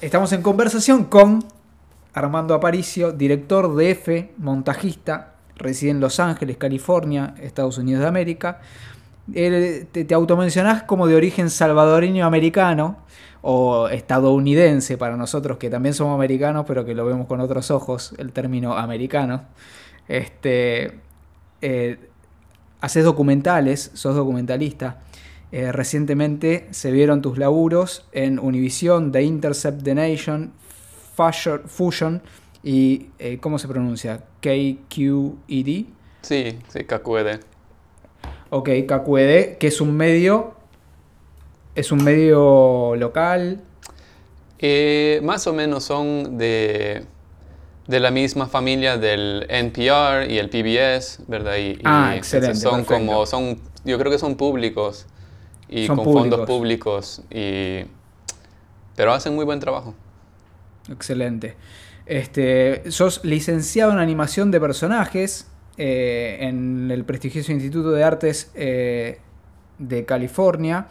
estamos en conversación con Armando Aparicio, director de F, montajista, reside en Los Ángeles, California, Estados Unidos de América. te, te automencionás como de origen salvadoreño americano o estadounidense para nosotros que también somos americanos pero que lo vemos con otros ojos, el término americano. Este, eh, haces documentales, sos documentalista. Eh, recientemente se vieron tus laburos en Univision, The Intercept the Nation, Fusion y, eh, ¿cómo se pronuncia? KQED. Sí, sí, KQED. Ok, KQED, que es un medio, es un medio local. Eh, más o menos son de, de, la misma familia del NPR y el PBS, ¿verdad? Y, ah, excelente. Son como, son, yo creo que son públicos y con fondos públicos, y, pero hacen muy buen trabajo. Excelente. Este, sos licenciado en animación de personajes eh, en el prestigioso Instituto de Artes eh, de California.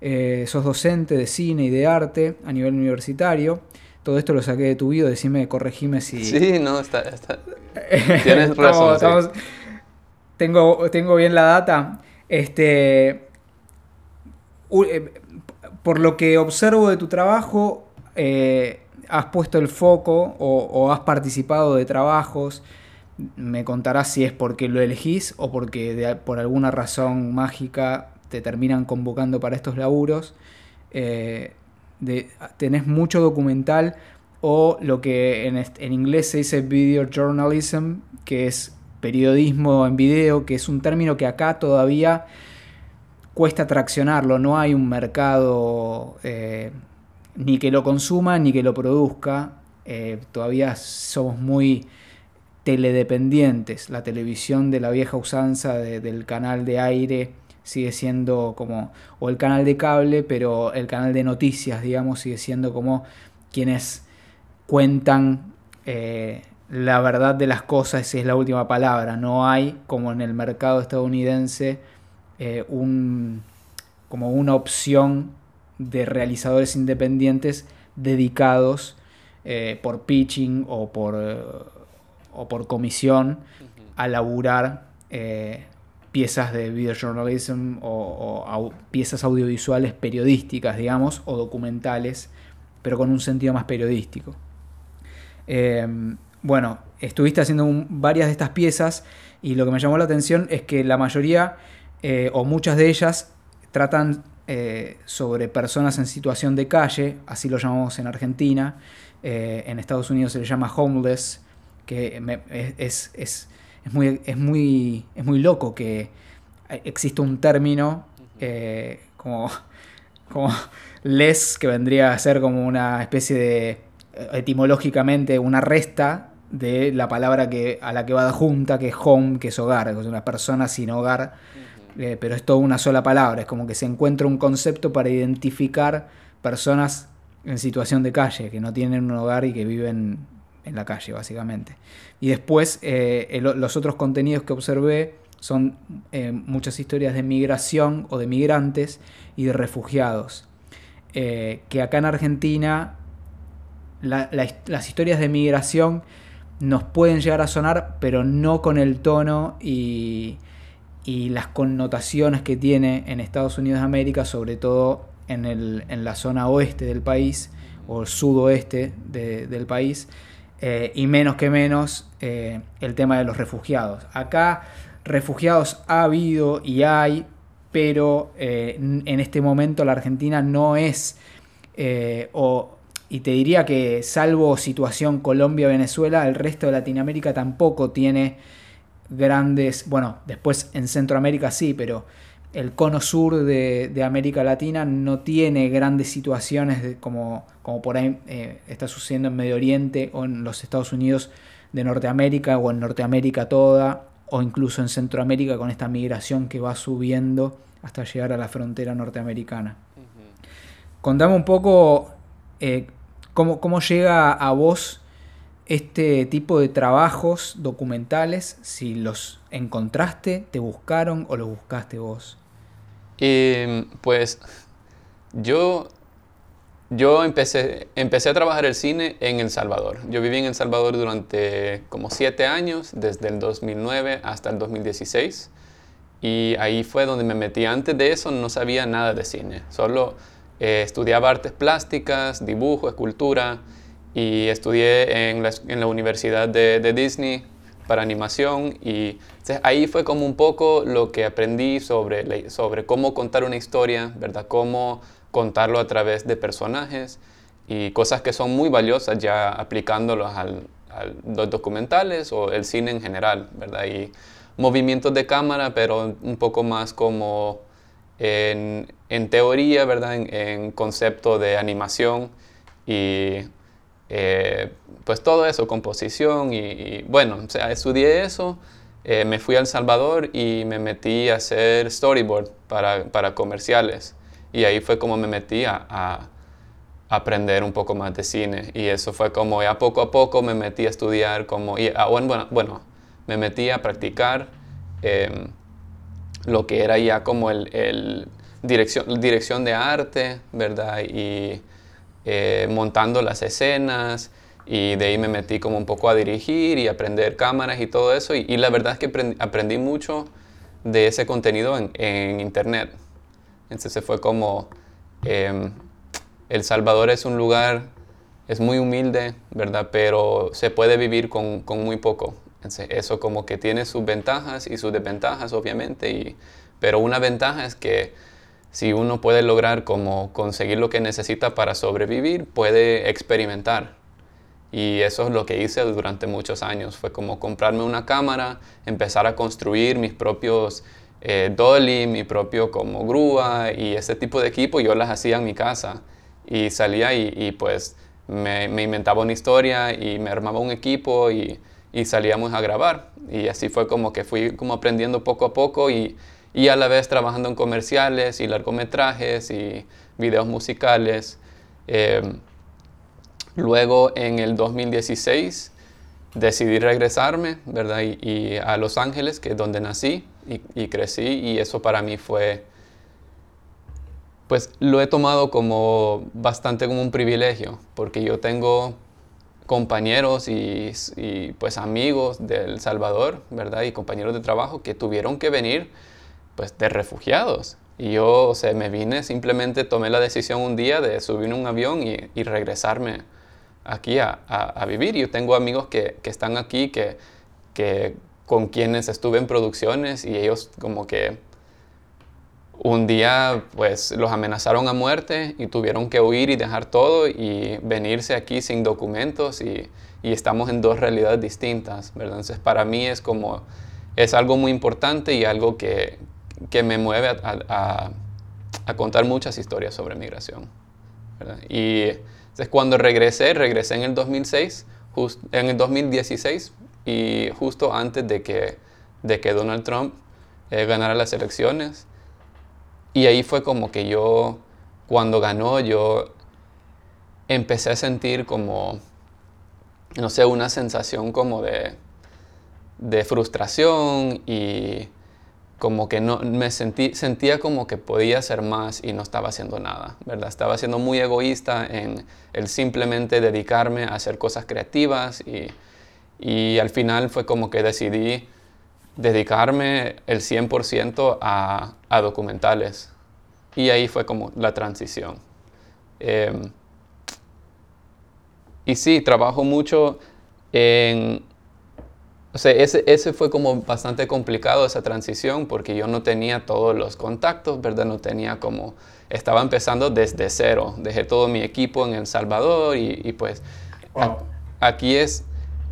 Eh, sos docente de cine y de arte a nivel universitario. Todo esto lo saqué de tu video, decime, corregime si... Sí, no, está... Tienes razón. tengo, tengo bien la data. Este, por lo que observo de tu trabajo, has puesto el foco o, has participado de trabajos, me contarás si es porque lo elegís o porque por alguna razón mágica te terminan convocando para estos laburos. Eh, tenés mucho documental o lo que en, en, inglés se dice video journalism, que es periodismo en video, que es un término que acá todavía cuesta traccionarlo, no hay un mercado eh, ni que lo consuma ni que lo produzca. Eh, todavía somos muy teledependientes. La televisión de la vieja usanza del canal de aire sigue siendo como, o el canal de cable, pero el canal de noticias, digamos, sigue siendo como quienes cuentan eh, la verdad de las cosas, es la última palabra. No hay, como en el mercado estadounidense, eh, un, como una opción de realizadores independientes dedicados eh, por pitching o por, eh, o por comisión a laburar piezas de videojournalism o, o piezas audiovisuales periodísticas, digamos, o documentales, pero con un sentido más periodístico. bueno, estuviste haciendo varias de estas piezas y lo que me llamó la atención es que la mayoría o muchas de ellas tratan eh, sobre personas en situación de calle, así lo llamamos en Argentina, eh, en Estados Unidos se le llama homeless, que es, es, muy, es, muy, es muy loco que existe un término eh, como, como les, que vendría a ser como una especie de, etimológicamente, una resta de la palabra que, a la que va junta, que es home, que es hogar, que es una persona sin hogar eh, pero es toda una sola palabra, es como que se encuentra un concepto para identificar personas en situación de calle, que no tienen un hogar y que viven en la calle, básicamente. Y después, eh, los otros contenidos que observé son eh, muchas historias de migración o de migrantes y de refugiados. que acá en Argentina las historias de migración nos pueden llegar a sonar, pero no con el tono y, y las connotaciones que tiene en Estados Unidos de América, sobre todo en, el, en la zona oeste del país o el sudoeste del país, eh, y menos que menos eh, el tema de los refugiados. Acá refugiados ha habido y hay, pero eh, en este momento la Argentina no es, o, y te diría que salvo situación Colombia-Venezuela, el resto de Latinoamérica tampoco tiene grandes, bueno, después en Centroamérica sí, pero el cono sur de, América Latina no tiene grandes situaciones como, como por ahí eh, está sucediendo en Medio Oriente o en los Estados Unidos de Norteamérica o en Norteamérica toda o incluso en Centroamérica con esta migración que va subiendo hasta llegar a la frontera norteamericana. Contame un poco eh, cómo, cómo llega a vos este tipo de trabajos documentales, si los encontraste, te buscaron o los buscaste vos? Em, pues yo, yo empecé, empecé a trabajar el cine en El Salvador. Yo viví en El Salvador durante como siete años, desde el 2009 hasta el 2016. Y ahí fue donde me metí. Antes de eso no sabía nada de cine. Solo eh, estudiaba artes plásticas, dibujo, escultura. Y estudié en la, en la Universidad de, de, Disney para animación. Y ahí fue como un poco lo que aprendí sobre, sobre cómo contar una historia, ¿verdad? Cómo contarlo a través de personajes y cosas que son muy valiosas ya aplicándolos a los documentales o el cine en general, ¿verdad? Y movimientos de cámara, pero un poco más como en, en teoría, ¿verdad? En, concepto de animación y eh, pues todo eso, composición y, bueno, o sea, estudié eso, eh, me fui a El Salvador y me metí a hacer storyboard para, para comerciales. Y ahí fue como me metí a, aprender un poco más de cine. Y eso fue como ya poco a poco me metí a estudiar, como, y, ah, bueno, bueno, me metí a practicar em, lo que era ya como el, dirección, dirección de arte, ¿verdad? Y eh, montando las escenas. Y de ahí me metí como un poco a dirigir y aprender cámaras y todo eso. Y, la verdad es que aprendí, mucho de ese contenido en, internet. Entonces fue como, em, El Salvador es un lugar, es muy humilde, ¿verdad? Pero se puede vivir con, con muy poco. Entonces, eso como que tiene sus ventajas y sus desventajas, obviamente, y, pero una ventaja es que si uno puede lograr como conseguir lo que necesita para sobrevivir, puede experimentar. Y eso es lo que hice durante muchos años. Fue como comprarme una cámara, empezar a construir mis propios eh, dolly, mi propio como grúa y ese tipo de equipo, yo las hacía en mi casa y salía y, pues me, inventaba una historia y me armaba un equipo y, y, salíamos a grabar. Y así fue como que fui como aprendiendo poco a poco y, y a la vez trabajando en comerciales y largometrajes y videos musicales. Em, luego en el 2016 decidí regresarme, ¿verdad? y, a Los Ángeles, que es donde nací y, crecí y eso para mí fue, pues lo he tomado como bastante como un privilegio, porque yo tengo compañeros y, pues amigos del Salvador, ¿verdad? Y compañeros de trabajo que tuvieron que venir pues de refugiados. Y yo, o me vine, simplemente tomé la decisión un día de subir un avión y, regresarme aquí a, a, vivir. Yo tengo amigos que, que están aquí, que, que con quienes estuve en producciones y ellos como que un día pues los amenazaron a muerte y tuvieron que huir y dejar todo y venirse aquí sin documentos y, y estamos en dos realidades distintas, ¿verdad? Entonces para mí es como, es algo muy importante y algo que, que me mueve a, a, contar muchas historias sobre migración. ¿verdad? Y entonces cuando regresé, regresé en el 2006, en el 2016, y justo antes de que, de que Donald Trump eh, ganara las elecciones. Y ahí fue como que yo, cuando ganó, yo empecé a sentir como, no sé, una sensación como de, de frustración y como que no me sentí, sentía como que podía hacer más y no estaba haciendo nada, ¿verdad? Estaba siendo muy egoísta en el simplemente dedicarme a hacer cosas creativas y y al final fue como que decidí dedicarme el 100% a, a, documentales. Y ahí fue como la transición. Em, y sí, trabajo mucho en... O sea, ese, ese, fue como bastante complicado esa transición porque yo no tenía todos los contactos, ¿verdad? No tenía como... Estaba empezando desde cero. Dejé todo mi equipo en El Salvador y, y pues aquí es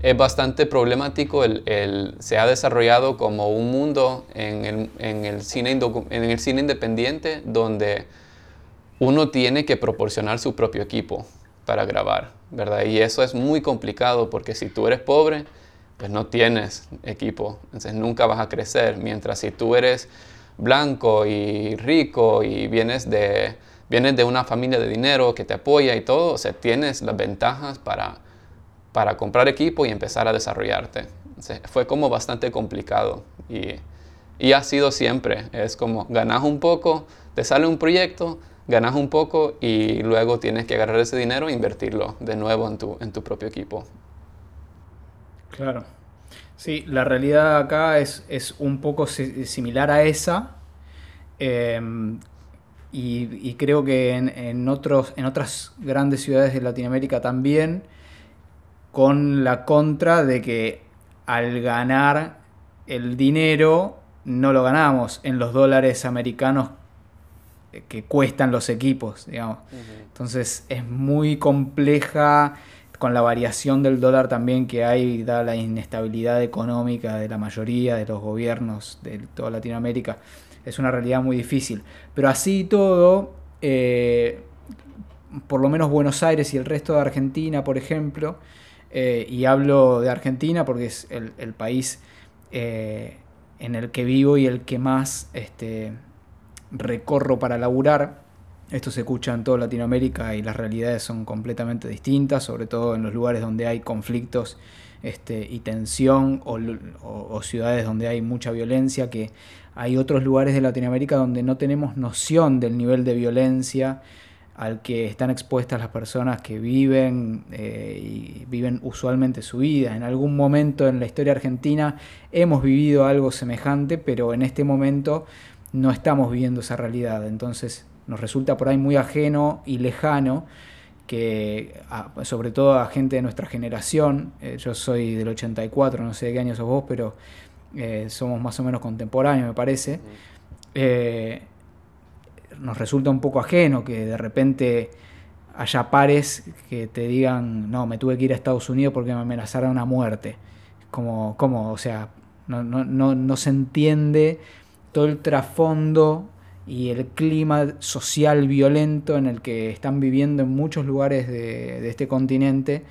es bastante problemático. El, se ha desarrollado como un mundo en el, en el, cine, en el cine independiente donde uno tiene que proporcionar su propio equipo para grabar, ¿verdad? Y eso es muy complicado porque si tú eres pobre, pues no tienes equipo, entonces nunca vas a crecer. Mientras si tú eres blanco y rico y vienes de, vienes de una familia de dinero que te apoya y todo, o tienes las ventajas para para comprar equipo y empezar a desarrollarte. fue como bastante complicado y, y, ha sido siempre. Es como ganas un poco, te sale un proyecto, ganas un poco y luego tienes que agarrar ese dinero e invertirlo de nuevo en tu, en tu propio equipo. Claro. Sí, la realidad acá es, es un poco similar a esa. Em, y, creo que en, en, otros, en otras grandes ciudades de Latinoamérica también, con la contra de que al ganar el dinero no lo ganamos en los dólares americanos que cuestan los equipos, digamos. Entonces es muy compleja con la variación del dólar también que hay, da la inestabilidad económica de la mayoría de los gobiernos de toda Latinoamérica. Es una realidad muy difícil. Pero así todo, eh, por lo menos Buenos Aires y el resto de Argentina, por ejemplo, eh, y hablo de Argentina porque es el, país eh, en el que vivo y el que más este, recorro para laburar. Esto se escucha en toda Latinoamérica y las realidades son completamente distintas, sobre todo en los lugares donde hay conflictos este, y tensión o, ciudades donde hay mucha violencia, que hay otros lugares de Latinoamérica donde no tenemos noción del nivel de violencia al que están expuestas las personas que viven eh, y viven usualmente su vida. En algún momento en la historia argentina hemos vivido algo semejante, pero en este momento no estamos viviendo esa realidad. Entonces nos resulta por ahí muy ajeno y lejano que sobre todo a gente de nuestra generación, eh, yo soy del 84, no sé de qué años sos vos, pero eh, somos más o menos contemporáneos me parece, nos resulta un poco ajeno que de repente haya pares que te digan, no, me tuve que ir a Estados Unidos porque me amenazaron a muerte. Como, como o sea, no, no, no, no se entiende todo el trasfondo y el clima social violento en el que están viviendo en muchos lugares de, este continente,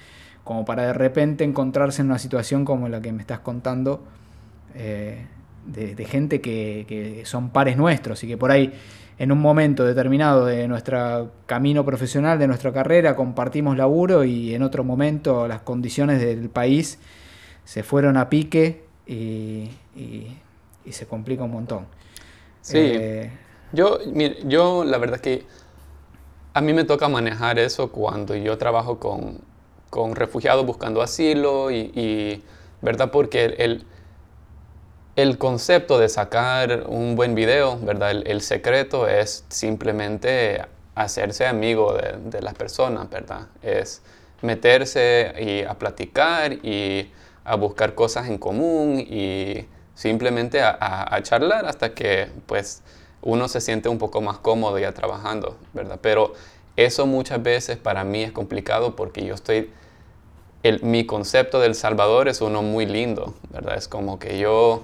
como para de repente encontrarse en una situación como la que me estás contando, eh, de, gente que, que, son pares nuestros y que por ahí en un momento determinado de nuestro camino profesional, de nuestra carrera, compartimos laburo y en otro momento las condiciones del país se fueron a pique y, se complica un montón. Sí, eh, yo, yo la verdad que a mí me toca manejar eso cuando yo trabajo con, con refugiados buscando asilo y, ¿verdad? Porque el el concepto de sacar un buen video, ¿verdad? El, secreto es simplemente hacerse amigo de, las personas, ¿verdad? Es meterse y a platicar y a buscar cosas en común y simplemente a, charlar hasta que pues uno se siente un poco más cómodo ya trabajando, ¿verdad? Pero eso muchas veces para mí es complicado porque yo estoy mi concepto del Salvador es uno muy lindo, ¿verdad? Es como que yo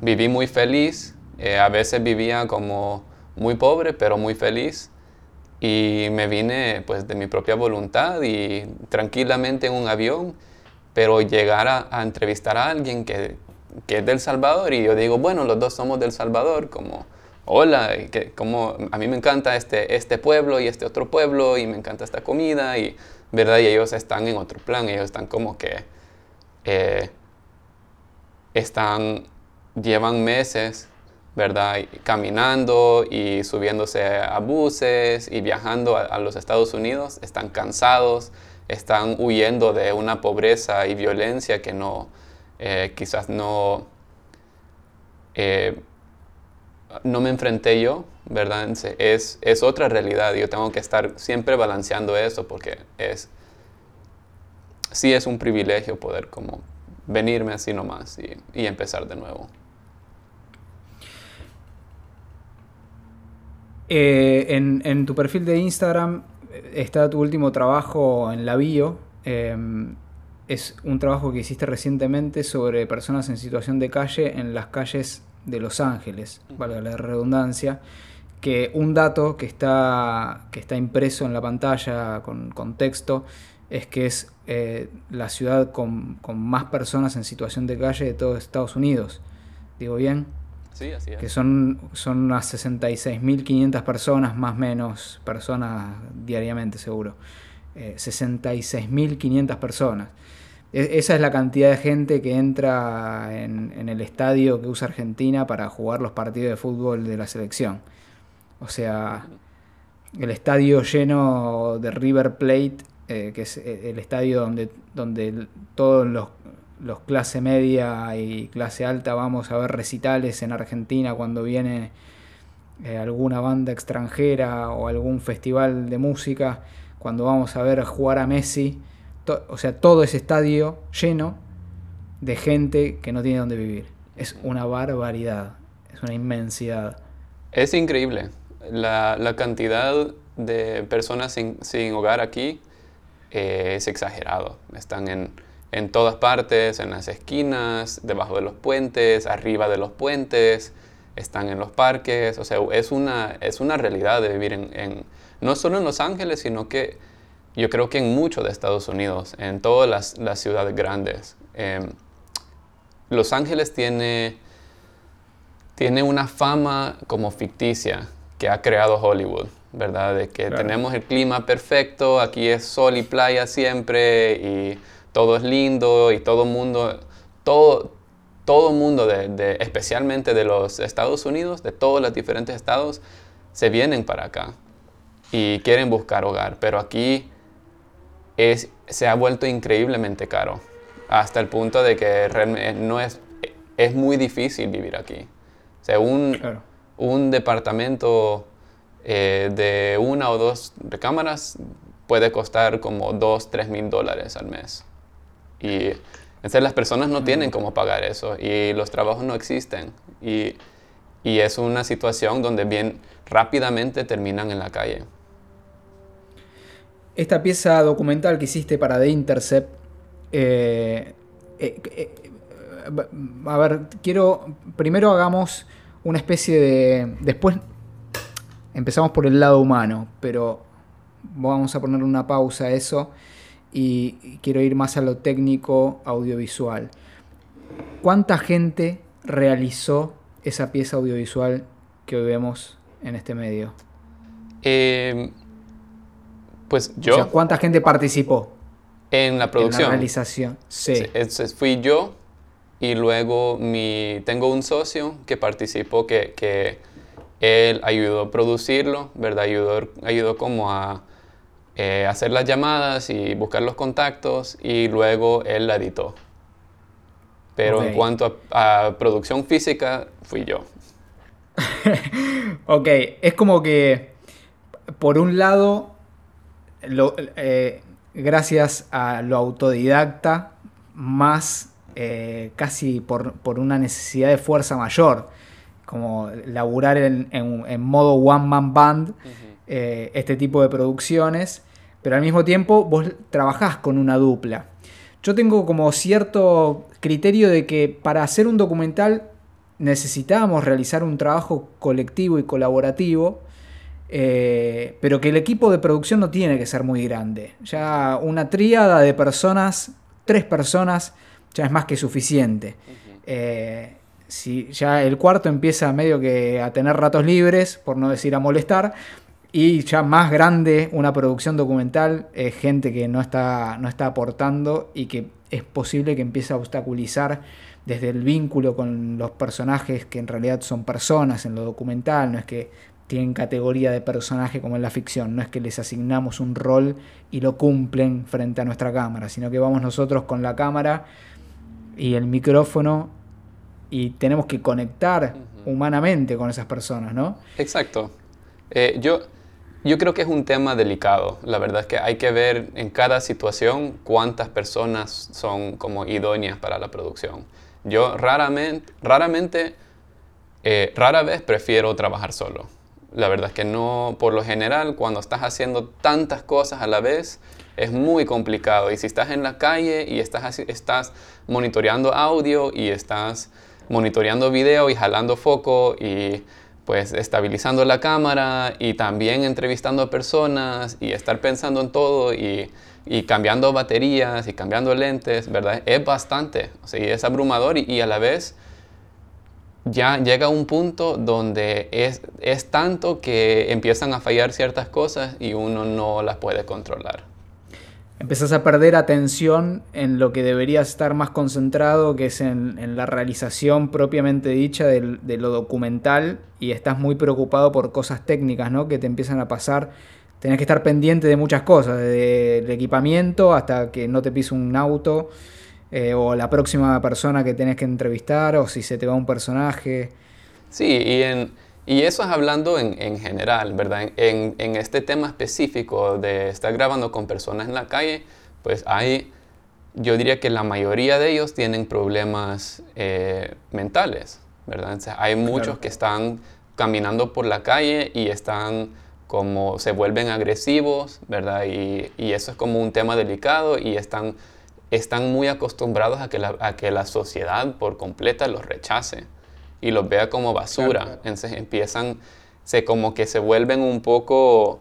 viví muy feliz, eh, a veces vivía como muy pobre, pero muy feliz. Y me vine pues de mi propia voluntad y tranquilamente en un avión, pero llegar a, entrevistar a alguien que, que, es del Salvador y yo digo, bueno, los dos somos del Salvador, como, hola, que, como, a mí me encanta este, este pueblo y este otro pueblo y me encanta esta comida y ¿verdad? Y ellos están en otro plan, ellos están como que eh, están, llevan meses, ¿verdad? Caminando y subiéndose a buses y viajando a, los Estados Unidos, están cansados, están huyendo de una pobreza y violencia que no, eh, quizás no, eh, no me enfrenté yo, ¿verdad? Es, es otra realidad yo tengo que estar siempre balanceando eso porque es, sí es un privilegio poder como venirme así nomás y, y empezar de nuevo. Eh, en, en, tu perfil de Instagram está tu último trabajo en la bio. Em, es un trabajo que hiciste recientemente sobre personas en situación de calle en las calles de Los Ángeles, valga la redundancia, que un dato que está, que está impreso en la pantalla con, con texto es que es eh, la ciudad con, más personas en situación de calle de todo Estados Unidos. ¿Digo bien? Sí, así es. Que son, son unas 66.500 personas, más o menos, personas diariamente seguro. 66.500 eh, personas. E-, esa es la cantidad de gente que entra en, el estadio que usa Argentina para jugar los partidos de fútbol de la selección. O sea, el estadio lleno de River Plate, eh, que es el estadio donde, donde todos los, los clase media y clase alta vamos a ver recitales en Argentina cuando viene eh, alguna banda extranjera o algún festival de música, cuando vamos a ver jugar a Messi, o sea, todo ese estadio lleno de gente que no tiene dónde vivir. Es una barbaridad, es una inmensidad. Es increíble. La, cantidad de personas sin, hogar aquí eh, es exagerado. Están en, en todas partes, en las esquinas, debajo de los puentes, arriba de los puentes están en los parques, o sea, es una, es una realidad de vivir en, no solo en Los Ángeles, sino que yo creo que en mucho de Estados Unidos, en todas las, las ciudades grandes. Em, los Ángeles tiene, tiene una fama como ficticia que ha creado Hollywood, ¿verdad? De que tenemos el clima perfecto, aquí es sol y playa siempre y todo es lindo y todo mundo, todo, todo mundo, de, especialmente de los Estados Unidos, de todos los diferentes estados, se vienen para acá y quieren buscar hogar. Pero aquí es, se ha vuelto increíblemente caro, hasta el punto de que realmente no es, es muy difícil vivir aquí. O sea, un, departamento eh, de una o dos recámaras puede costar como dos, tres mil dólares al mes. Y entonces las personas no tienen cómo pagar eso y los trabajos no existen. Y, y es una situación donde bien rápidamente terminan en la calle. Esta pieza documental que hiciste para The Intercept, eh, eh, eh, a ver, quiero, primero hagamos una especie de, después empezamos por el lado humano, pero vamos a poner una pausa a eso y quiero ir más a lo técnico audiovisual. ¿Cuánta gente realizó esa pieza audiovisual que hoy vemos en este medio? Em, pues yo. ¿cuánta gente participó? En la producción. En la realización. Sí. fui yo y luego mi, tengo un socio que participó, que, que él ayudó a producirlo, ¿verdad? Ayudó, ayudó como a eh, hacer las llamadas y buscar los contactos y luego él la editó. Pero en cuanto a, producción física, fui yo. ok, es como que por un lado, eh, gracias a lo autodidacta, más eh, casi por, una necesidad de fuerza mayor, como laburar en, modo one man band, este tipo de producciones pero al mismo tiempo vos trabajás con una dupla. Yo tengo como cierto criterio de que para hacer un documental necesitábamos realizar un trabajo colectivo y colaborativo, eh, pero que el equipo de producción no tiene que ser muy grande. Ya una tríada de personas, tres personas, ya es más que suficiente. Eh, si ya el cuarto empieza medio que a tener ratos libres, por no decir a molestar, y ya más grande, una producción documental, es gente que no está, no está aportando y que es posible que empiece a obstaculizar desde el vínculo con los personajes que en realidad son personas en lo documental, no es que tienen categoría de personaje como en la ficción, no es que les asignamos un rol y lo cumplen frente a nuestra cámara, sino que vamos nosotros con la cámara y el micrófono y tenemos que conectar humanamente con esas personas, ¿no? Exacto. Eh, yo, yo creo que es un tema delicado. La verdad es que hay que ver en cada situación cuántas personas son como idóneas para la producción. Yo raramente, raramente, eh, rara vez prefiero trabajar solo. La verdad es que no, por lo general, cuando estás haciendo tantas cosas a la vez, es muy complicado. Y si estás en la calle y estás, estás monitoreando audio y estás monitoreando video y jalando foco y pues estabilizando la cámara y también entrevistando a personas y estar pensando en todo y, cambiando baterías y cambiando lentes, ¿verdad? Es bastante, o sea, es abrumador y, a la vez ya llega un punto donde es, es tanto que empiezan a fallar ciertas cosas y uno no las puede controlar. empezás a perder atención en lo que deberías estar más concentrado, que es en, la realización propiamente dicha de, lo documental, y estás muy preocupado por cosas técnicas, ¿no? Que te empiezan a pasar. Tenés que estar pendiente de muchas cosas, desde el equipamiento hasta que no te pise un auto, eh, o la próxima persona que tenés que entrevistar, o si se te va un personaje. Sí, y en y eso es hablando en, general, ¿verdad? En, este tema específico de estar grabando con personas en la calle, pues hay, yo diría que la mayoría de ellos tienen problemas eh, mentales, ¿verdad? hay muchos que están caminando por la calle y están como se vuelven agresivos, ¿verdad? Y, eso es como un tema delicado y están, están muy acostumbrados a que, la, a que la sociedad por completa los rechace y los vea como basura. Entonces empiezan, se como que se vuelven un poco...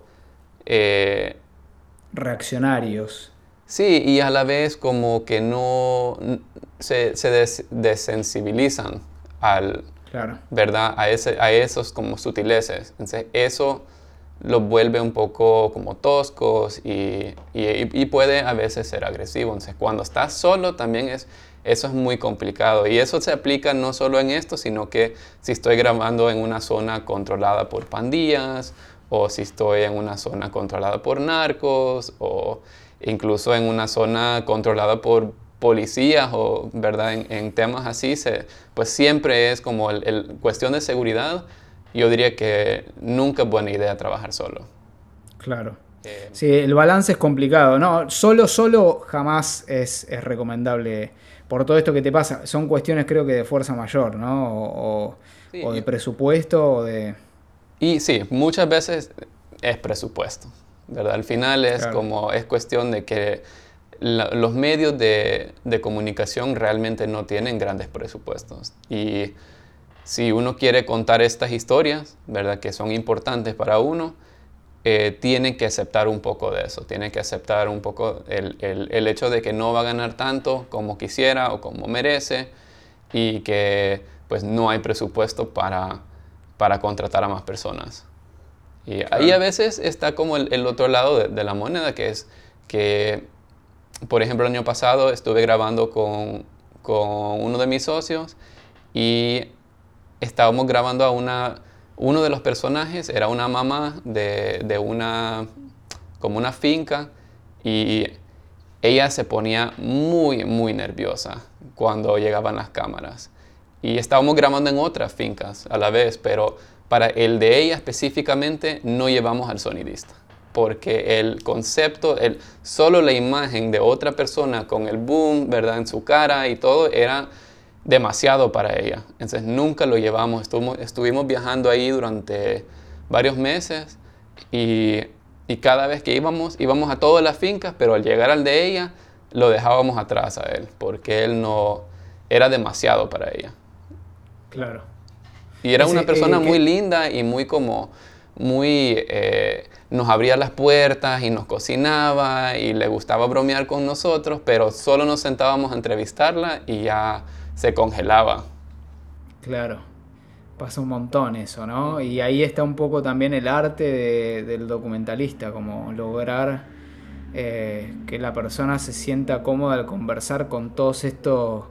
Eh, Reaccionarios. Sí, y a la vez como que no se, se desensibilizan al... ¿Verdad? A, ese, a esos como sutileces. Entonces eso los vuelve un poco como toscos y, y, puede a veces ser agresivo. Entonces cuando estás solo también es eso es muy complicado y eso se aplica no solo en esto, sino que si estoy grabando en una zona controlada por pandillas o si estoy en una zona controlada por narcos o incluso en una zona controlada por policías o verdad en, temas así pues siempre es como el, cuestión de seguridad yo diría que nunca es buena idea trabajar solo claro eh, sí el balance es complicado no solo solo jamás es, es recomendable por todo esto que te pasa. Son cuestiones creo que de fuerza mayor, ¿no? O, de presupuesto o de... Y sí, muchas veces es presupuesto, ¿verdad? Al final es como, es cuestión de que los medios de, de, comunicación realmente no tienen grandes presupuestos. Y si uno quiere contar estas historias, ¿verdad? Que son importantes para uno, eh, tiene que aceptar un poco de eso, tiene que aceptar un poco el, el, hecho de que no va a ganar tanto como quisiera o como merece y que pues no hay presupuesto para, para contratar a más personas. Y ahí a veces está como el, otro lado de, de, la moneda, que es que, por ejemplo, el año pasado estuve grabando con, con uno de mis socios y estábamos grabando a una uno de los personajes era una mamá de, una, como una finca y ella se ponía muy, muy nerviosa cuando llegaban las cámaras. Y estábamos grabando en otras fincas a la vez, pero para el de ella específicamente no llevamos al sonidista. Porque el concepto, el, solo la imagen de otra persona con el boom, ¿verdad? En su cara y todo era demasiado para ella. Entonces nunca lo llevamos. Estuvimos, viajando ahí durante varios meses y, cada vez que íbamos, íbamos a todas las fincas, pero al llegar al de ella, lo dejábamos atrás a él, porque él no era demasiado para ella. Claro. Y era una persona eh, muy linda y muy como, muy, eh, nos abría las puertas y nos cocinaba y le gustaba bromear con nosotros, pero solo nos sentábamos a entrevistarla y ya se congelaba. Claro, pasa un montón eso, ¿no? Y ahí está un poco también el arte del documentalista, como lograr eh, que la persona se sienta cómoda al conversar con todos estos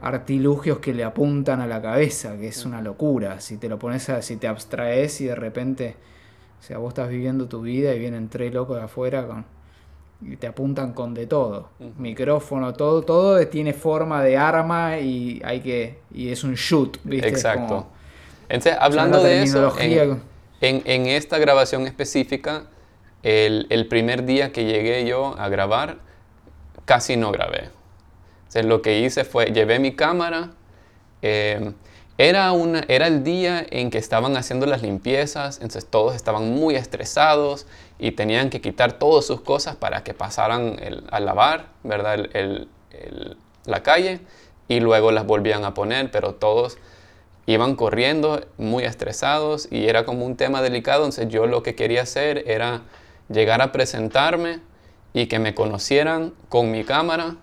artilugios que le apuntan a la cabeza, que es una locura. Si te lo pones a, si te abstraes y de repente, o sea, vos estás viviendo tu vida y vienen tres locos de afuera con y te apuntan con de todo. Micrófono, todo, todo tiene forma de arma y hay que. y es un shoot, ¿viste? Exacto. Entonces, hablando de eso, en, en, esta grabación específica, el, el, primer día que llegué yo a grabar, casi no grabé. Entonces, lo que hice fue, llevé mi cámara, eh, era, una, era el día en que estaban haciendo las limpiezas, entonces todos estaban muy estresados y tenían que quitar todas sus cosas para que pasaran a lavar, ¿verdad? la calle y luego las volvían a poner, pero todos iban corriendo muy estresados y era como un tema delicado, entonces yo lo que quería hacer era llegar a presentarme y que me conocieran con mi cámara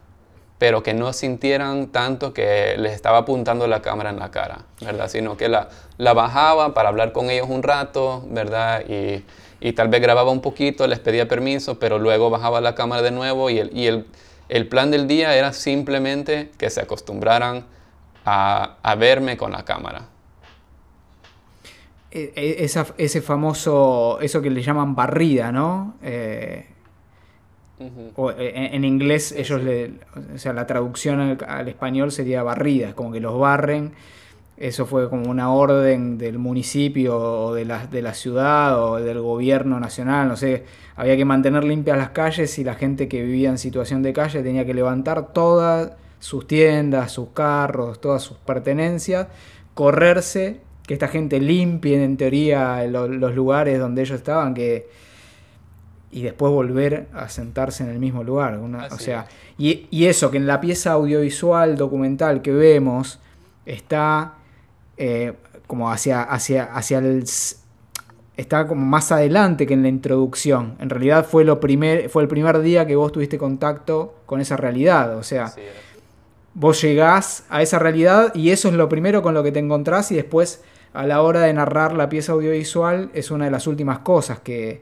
pero que no sintieran tanto que les estaba apuntando la cámara en la cara, ¿verdad? Sino que la, la bajaba para hablar con ellos un rato, ¿verdad? Y, y tal vez grababa un poquito, les pedía permiso, pero luego bajaba la cámara de nuevo y el, y el, el plan del día era simplemente que se acostumbraran a, a verme con la cámara. E, e, esa, ese famoso, eso que le llaman barrida, ¿no? Eh, o, e, en, inglés ellos le, o sea, la traducción al, español sería barrida, como que los barren. Eso fue como una orden del municipio o de la, de la ciudad o del gobierno nacional, no sé. Había que mantener limpias las calles y la gente que vivía en situación de calle tenía que levantar todas sus tiendas, sus carros, todas sus pertenencias, correrse que esta gente limpie en teoría los lugares donde ellos estaban que y después volver a sentarse en el mismo lugar. o sea, y, eso, que en la pieza audiovisual, documental que vemos, está eh, como hacia, hacia, hacia el... Está como más adelante que en la introducción. En realidad fue, lo primer, fue el primer día que vos tuviste contacto con esa realidad. O sea, vos llegás a esa realidad y eso es lo primero con lo que te encontrás y después a la hora de narrar la pieza audiovisual es una de las últimas cosas que,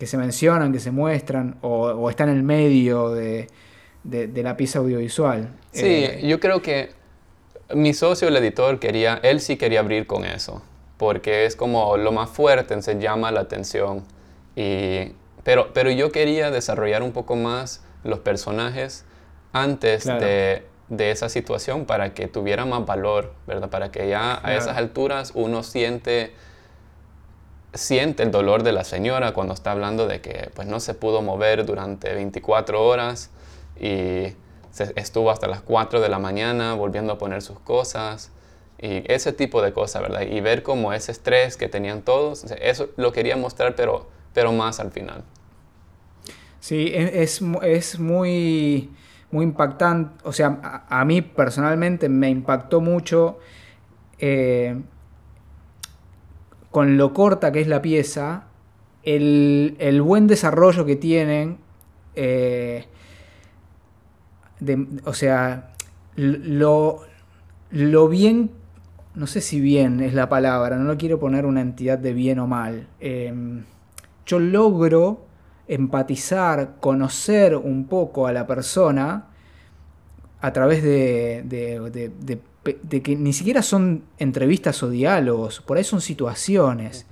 se mencionan, que se muestran o, está en el medio de, la pieza audiovisual. Sí, eh, yo creo que mi socio, el editor, quería, él sí quería abrir con eso, porque es como lo más fuerte, se llama la atención. Y, pero, pero yo quería desarrollar un poco más los personajes antes de de esa situación para que tuviera más valor, ¿verdad? Para que ya a esas alturas uno siente, siente el dolor de la señora cuando está hablando de que pues no se pudo mover durante 24 horas y estuvo hasta las 4 de la mañana volviendo a poner sus cosas y ese tipo de cosas, ¿verdad? Y ver como ese estrés que tenían todos, eso lo quería mostrar, pero, pero más al final. Sí, es, es muy muy impactante, o sea, a, mí personalmente me impactó mucho eh, con lo corta que es la pieza, el, buen desarrollo que tienen, eh, o sea, lo, lo bien, no sé si bien es la palabra, no lo quiero poner una entidad de bien o mal. Eh, yo logro empatizar, conocer un poco a la persona a través de, de, que ni siquiera son entrevistas o diálogos, por ahí son situaciones,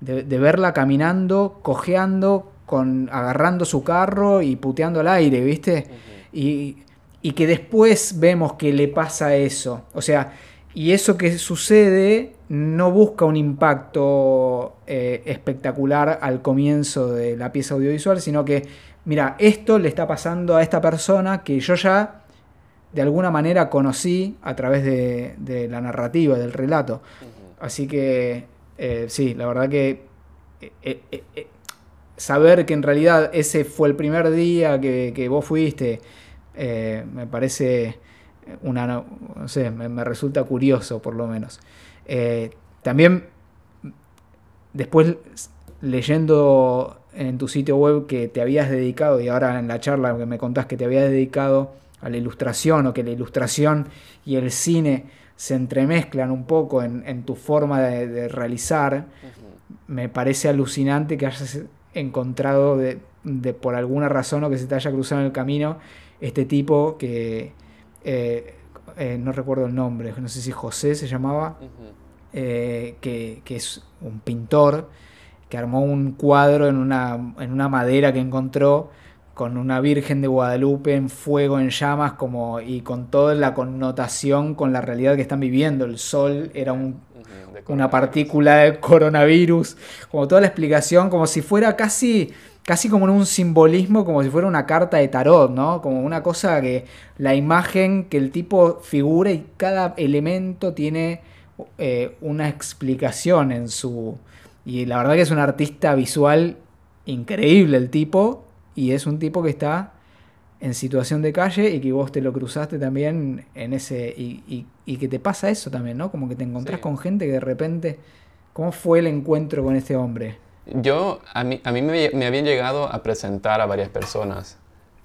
de, verla caminando, cojeando, con, agarrando su carro y puteando al aire, ¿viste? y, y que después vemos que le pasa eso. O sea, y eso que sucede no busca un impacto eh, espectacular al comienzo de la pieza audiovisual, sino que, mira, esto le está pasando a esta persona que yo ya de alguna manera conocí a través de, la narrativa, del relato. Así que, eh, sí, la verdad que eh, saber que en realidad ese fue el primer día que, vos fuiste, me parece una, no sé, me resulta curioso por lo menos. Eh, también, después leyendo en tu sitio web que te habías dedicado, y ahora en la charla que me contás que te habías dedicado a la ilustración, o que la ilustración y el cine se entremezclan un poco en, tu forma de, realizar, me parece alucinante que hayas encontrado de, por alguna razón o que se te haya cruzado en el camino este tipo que eh, eh, no recuerdo el nombre, no sé si José se llamaba, eh, que, es un pintor que armó un cuadro en una, en una madera que encontró con una Virgen de Guadalupe en fuego, en llamas, como, y con toda la connotación con la realidad que están viviendo. El sol era un, una partícula de coronavirus, como toda la explicación, como si fuera casi casi como en un simbolismo, como si fuera una carta de tarot, ¿no? Como una cosa que la imagen que el tipo figura y cada elemento tiene eh, una explicación en su... Y la verdad que es un artista visual increíble el tipo, y es un tipo que está en situación de calle y que vos te lo cruzaste también en ese... y, que te pasa eso también, ¿no? Como que te encontrás con gente que de repente... ¿Cómo fue el encuentro con este hombre? Yo, a mí, a mí me, me, habían llegado a presentar a varias personas.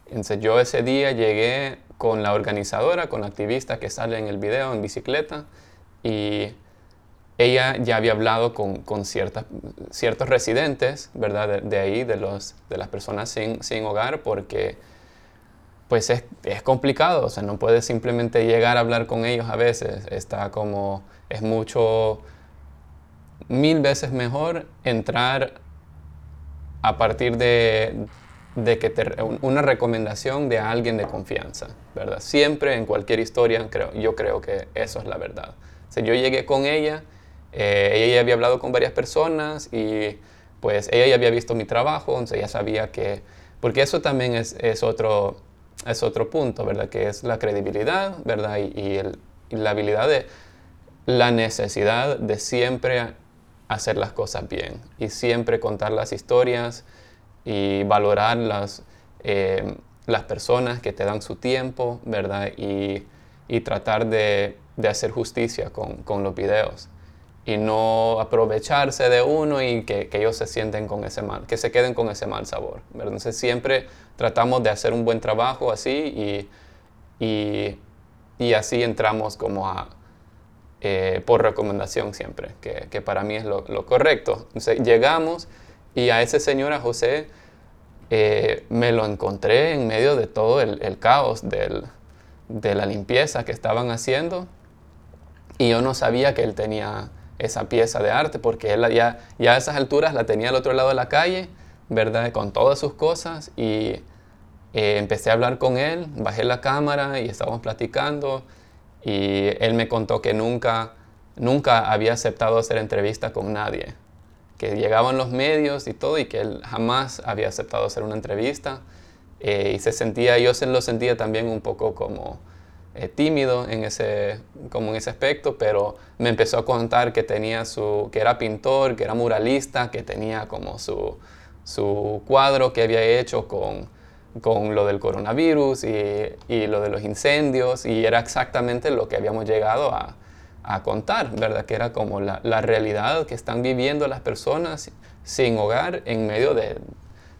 Entonces, yo ese día llegué con la organizadora, con la activista que sale en el video en bicicleta y ella ya había hablado con, con ciertas, ciertos residentes, ¿verdad? De, ahí, de, los, de las personas sin, sin hogar, porque pues es, es, complicado, o sea, no puedes simplemente llegar a hablar con ellos a veces, está como, es mucho, mil veces mejor entrar a partir de, de que te, una recomendación de alguien de confianza, ¿verdad? Siempre en cualquier historia, creo, yo creo que eso es la verdad. O yo llegué con ella, eh, ella ya había hablado con varias personas y pues ella ya había visto mi trabajo, entonces ya sabía que, porque eso también es, es otro, es otro punto, ¿verdad? Que es la credibilidad, ¿verdad? Y, y, el, y la habilidad de, la necesidad de siempre hacer las cosas bien y siempre contar las historias y valorar las, eh, las personas que te dan su tiempo, ¿verdad? Y, y tratar de, de, hacer justicia con, con, los videos y no aprovecharse de uno y que, que, ellos se sienten con ese mal, que se queden con ese mal sabor, ¿verdad? Entonces siempre tratamos de hacer un buen trabajo así y, y, y así entramos como a, eh, por recomendación siempre, que, para mí es lo, correcto. Llegamos y a ese señor, a José, eh, me lo encontré en medio de todo el, caos de la limpieza que estaban haciendo y yo no sabía que él tenía esa pieza de arte porque ya a esas alturas la tenía al otro lado de la calle, ¿verdad? Con todas sus cosas y eh, empecé a hablar con él, bajé la cámara y estábamos platicando y él me contó que nunca, nunca había aceptado hacer entrevista con nadie, que llegaban los medios y todo y que él jamás había aceptado hacer una entrevista. Eh, y se sentía, yo se lo sentía también un poco como eh, tímido en ese, como en ese aspecto, pero me empezó a contar que tenía su, que era pintor, que era muralista, que tenía como su, su cuadro que había hecho con con lo del coronavirus y, lo de los incendios y era exactamente lo que habíamos llegado a, contar, ¿verdad? Que era como la, realidad que están viviendo las personas sin hogar en medio de,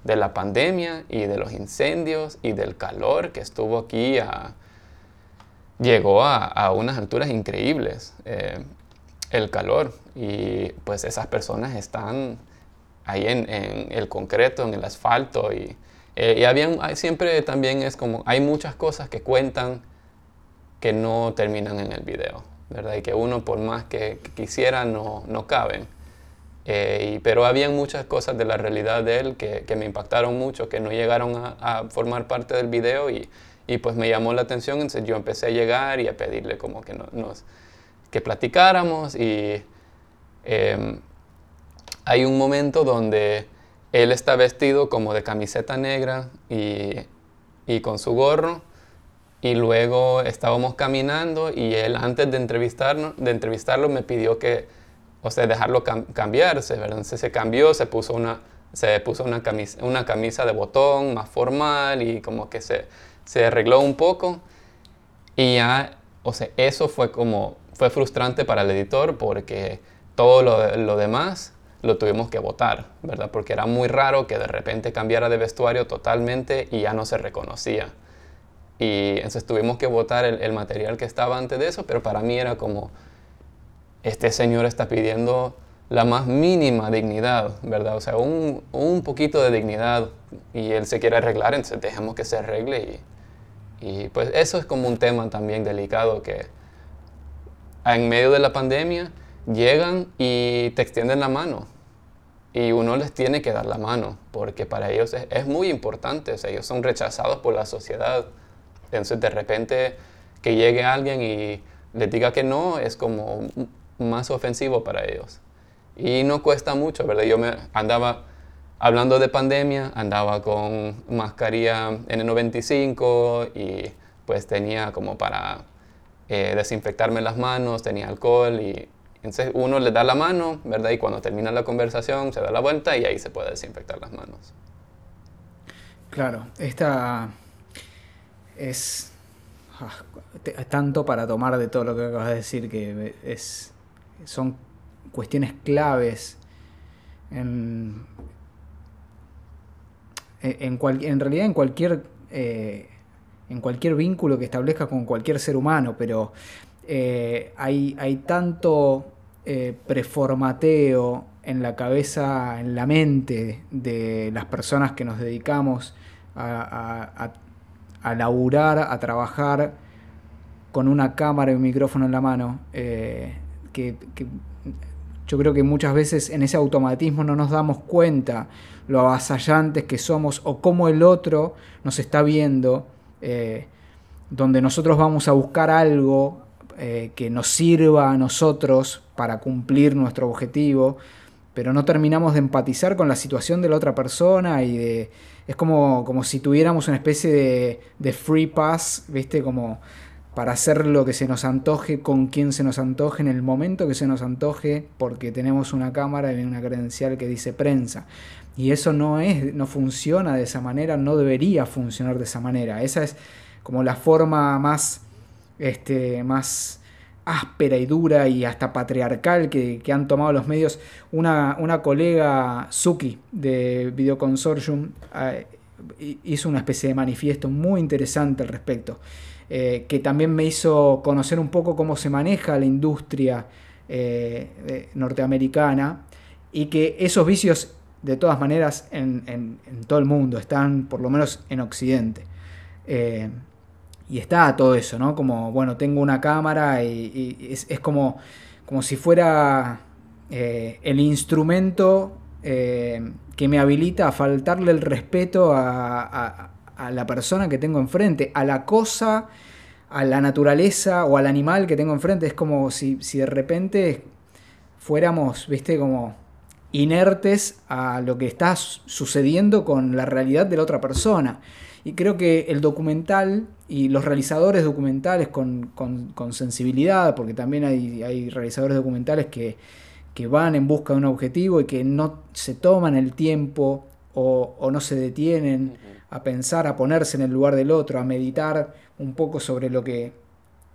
la pandemia y de los incendios y del calor que estuvo aquí llegó a, unas alturas increíbles eh, el calor y pues esas personas están ahí en, en el concreto, en el asfalto y eh, y habían, siempre también es como, hay muchas cosas que cuentan que no terminan en el video, ¿verdad? Y que uno por más que, quisiera no, no caben. Eh, pero habían muchas cosas de la realidad de él que, que me impactaron mucho, que no llegaron a, a, formar parte del video y, y, pues me llamó la atención, entonces yo empecé a llegar y a pedirle como que nos, que platicáramos y em, hay un momento donde él está vestido como de camiseta negra y, con su gorro. Y luego estábamos caminando y él antes de, entrevistarnos, de entrevistarlo me pidió que, o sea, dejarlo cambiarse, ¿verdad? Entonces se cambió, se puso una, se puso una camisa, una camisa de botón más formal y como que se, se arregló un poco. Y ya, o sea, eso fue como, fue frustrante para el editor porque todo lo demás lo tuvimos que votar, ¿verdad? Porque era muy raro que de repente cambiara de vestuario totalmente y ya no se reconocía. Y entonces tuvimos que votar el, material que estaba antes de eso, pero para mí era como, este señor está pidiendo la más mínima dignidad, ¿verdad? O sea, un, un poquito de dignidad y él se quiere arreglar, entonces dejemos que se arregle y, y pues eso es como un tema también delicado que en medio de la pandemia llegan y te extienden la mano y uno les tiene que dar la mano, porque para ellos es, muy importante, o sea, ellos son rechazados por la sociedad. Entonces de repente que llegue alguien y les diga que no es como más ofensivo para ellos. Y no cuesta mucho, ¿verdad? Yo me andaba hablando de pandemia, andaba con mascarilla N95 y pues tenía como para eh, desinfectarme las manos, tenía alcohol y entonces uno le da la mano, ¿verdad? Y cuando termina la conversación se da la vuelta y ahí se puede desinfectar las manos. Claro, esta es ah, tanto para tomar de todo lo que acabas de decir que es son cuestiones claves en en, en realidad en cualquier eh, en cualquier vínculo que establezcas con cualquier ser humano pero eh, hay, hay tanto eh, preformateo en la cabeza, en la mente de las personas que nos dedicamos a, a, laburar, a trabajar con una cámara y un micrófono en la mano, eh, que, yo creo que muchas veces en ese automatismo no nos damos cuenta lo avasallantes que somos o cómo el otro nos está viendo, eh, donde nosotros vamos a buscar algo eh, que nos sirva a nosotros para cumplir nuestro objetivo, pero no terminamos de empatizar con la situación de la otra persona y es como, como si tuviéramos una especie de, de free pass, ¿viste? Como para hacer lo que se nos antoje, con quien se nos antoje, en el momento que se nos antoje, porque tenemos una cámara y una credencial que dice prensa. Y eso no es, no funciona de esa manera, no debería funcionar de esa manera. Esa es como la forma más este, más áspera y dura y hasta patriarcal que, han tomado los medios. Una, una colega, Suki, de Video Consortium, eh, hizo una especie de manifiesto muy interesante al respecto, eh, que también me hizo conocer un poco cómo se maneja la industria eh, norteamericana y que esos vicios, de todas maneras, en, en, todo el mundo, están por lo menos en Occidente y está todo eso, ¿no? Como, bueno, tengo una cámara y, es, como, como si fuera eh, el instrumento eh, que me habilita a faltarle el respeto a, la persona que tengo enfrente, a la cosa, a la naturaleza o al animal que tengo enfrente. Es como si, si de repente fuéramos, viste, como inertes a lo que está sucediendo con la realidad de la otra persona. Y creo que el documental y los realizadores documentales con, sensibilidad, porque también hay, realizadores documentales que, van en busca de un objetivo y que no se toman el tiempo o, no se detienen a pensar, a ponerse en el lugar del otro, a meditar un poco sobre lo que,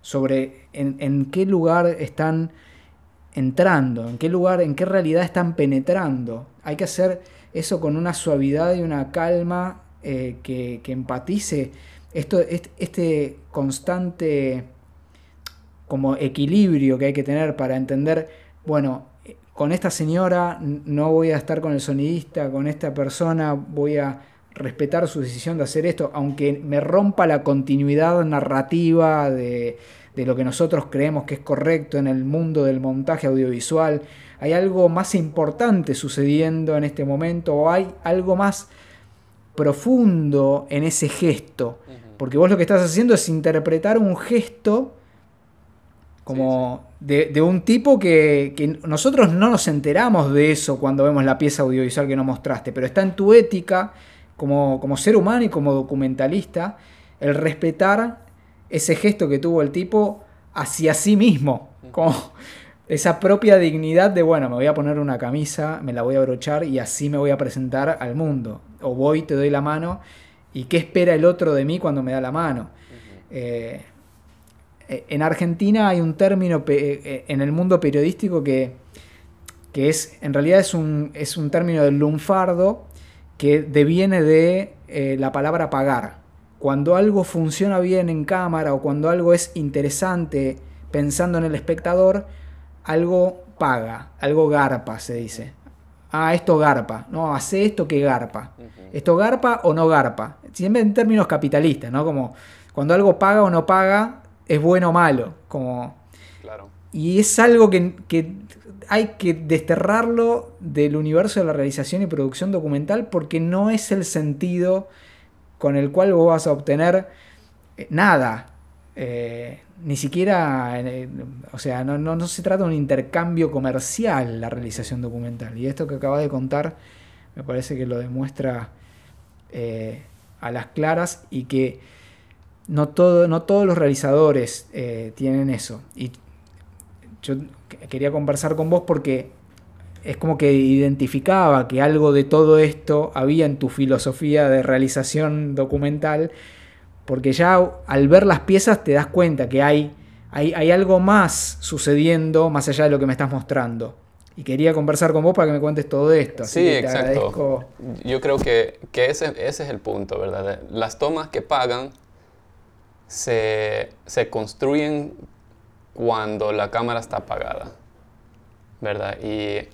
sobre en, en qué lugar están entrando, en qué lugar, en qué realidad están penetrando. Hay que hacer eso con una suavidad y una calma eh, que, empatice esto, este, constante como equilibrio que hay que tener para entender, bueno, con esta señora no voy a estar con el sonidista, con esta persona voy a respetar su decisión de hacer esto, aunque me rompa la continuidad narrativa de, de lo que nosotros creemos que es correcto en el mundo del montaje audiovisual. Hay algo más importante sucediendo en este momento o hay algo más profundo en ese gesto. Porque vos lo que estás haciendo es interpretar un gesto como De, un tipo que, nosotros no nos enteramos de eso cuando vemos la pieza audiovisual que nos mostraste, pero está en tu ética como, como ser humano y como documentalista el respetar ese gesto que tuvo el tipo hacia sí mismo. Como, esa propia dignidad de, bueno, me voy a poner una camisa, me la voy a abrochar y así me voy a presentar al mundo. O voy, te doy la mano, y qué espera el otro de mí cuando me da la mano. Eh, eh, en Argentina hay un término eh, en el mundo periodístico que, que, es, en realidad es un, es un término del lunfardo que deviene de la palabra pagar. Cuando algo funciona bien en cámara o cuando algo es interesante pensando en el espectador, algo paga, algo garpa, se dice. Ah, esto garpa. No, hace esto que garpa. ¿Esto garpa o no garpa? Siempre en términos capitalistas, ¿no? Como cuando algo paga o no paga, es bueno o malo. Como... Claro. Y es algo que, que hay que desterrarlo del universo de la realización y producción documental porque no es el sentido con el cual vos vas a obtener eh, nada. Eh, ni siquiera, eh, o sea, no, no, se trata de un intercambio comercial la realización documental. Y esto que acabas de contar me parece que lo demuestra eh, a las claras y que no, todo, no todos los realizadores eh, tienen eso. Y yo quería conversar con vos porque es como que identificaba que algo de todo esto había en tu filosofía de realización documental porque ya al ver las piezas te das cuenta que hay, hay, algo más sucediendo más allá de lo que me estás mostrando. Y quería conversar con vos para que me cuentes todo esto. sí, exacto. Yo creo que, ese, es el punto, ¿verdad? Las tomas que pagan se, construyen cuando la cámara está apagada. ¿verdad? Y,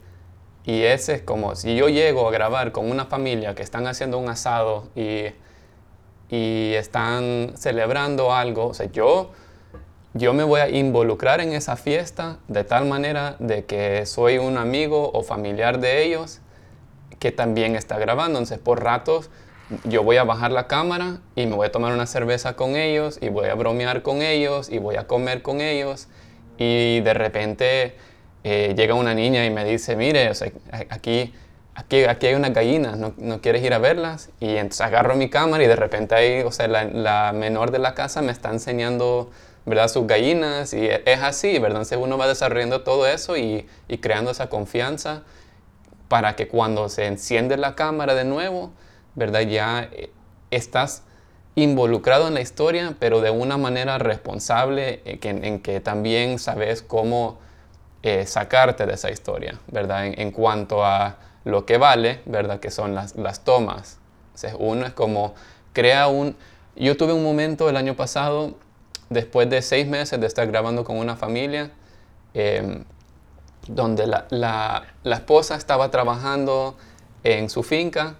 y ese es como, si yo llego a grabar con una familia que están haciendo un asado y, y están celebrando algo, o sea, yo, yo me voy a involucrar en esa fiesta de tal manera de que soy un amigo o familiar de ellos que también está grabando. Entonces, por ratos yo voy a bajar la cámara y me voy a tomar una cerveza con ellos y voy a bromear con ellos y voy a comer con ellos y de repente eh, llega una niña y me dice, mire, aquí, aquí, aquí hay unas gallinas, ¿no, ¿no, quieres ir a verlas? Y entonces agarro mi cámara y de repente ahí, o sea, la, la, menor de la casa me está enseñando, ¿verdad? Sus gallinas y es así, ¿verdad? Entonces uno va desarrollando todo eso y, y creando esa confianza para que cuando se enciende la cámara de nuevo, ¿verdad? Ya eh, estás involucrado en la historia, pero de una manera responsable, eh, en, que también sabes cómo eh, sacarte de esa historia, ¿verdad? En, cuanto a lo que vale, ¿verdad? Que son las, las tomas. uno es como, crea un... Yo tuve un momento el año pasado, después de seis meses de estar grabando con una familia, em, donde la, la, la esposa estaba trabajando en su finca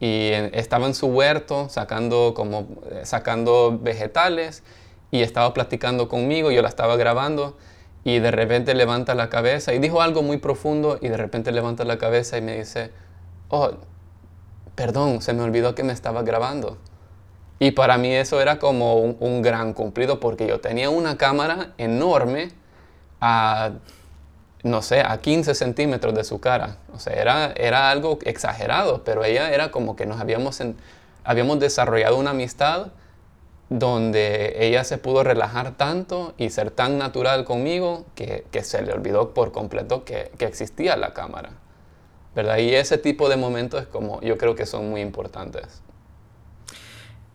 y estaba en su huerto sacando, como, eh, sacando vegetales y estaba platicando conmigo, yo la estaba grabando y de repente levanta la cabeza y dijo algo muy profundo y de repente levanta la cabeza y me dice, oh, perdón, se me olvidó que me estaba grabando. Y para mí eso era como un, gran cumplido porque yo tenía una cámara enorme a no sé, a 15 centímetros de su cara. O sea, era, era algo exagerado, pero ella era como que nos habíamos, habíamos desarrollado una amistad donde ella se pudo relajar tanto y ser tan natural conmigo que, que se le olvidó por completo que, que, existía la cámara. ¿verdad? Y ese tipo de momentos como yo creo que son muy importantes.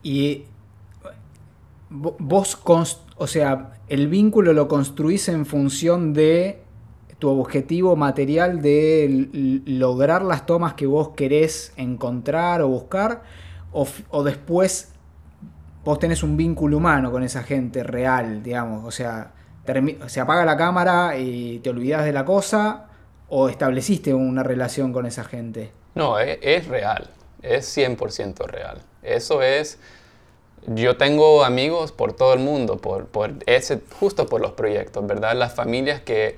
Y vos, o sea, el vínculo lo construís en función de tu objetivo material de lograr las tomas que vos querés encontrar o buscar, o, después vos tenés un vínculo humano con esa gente real, digamos, o sea, se apaga la cámara y te olvidas de la cosa, o estableciste una relación con esa gente. No, es, es real, es 100% real. Eso es yo tengo amigos por todo el mundo, por, por ese, justo por los proyectos, ¿verdad? Las familias que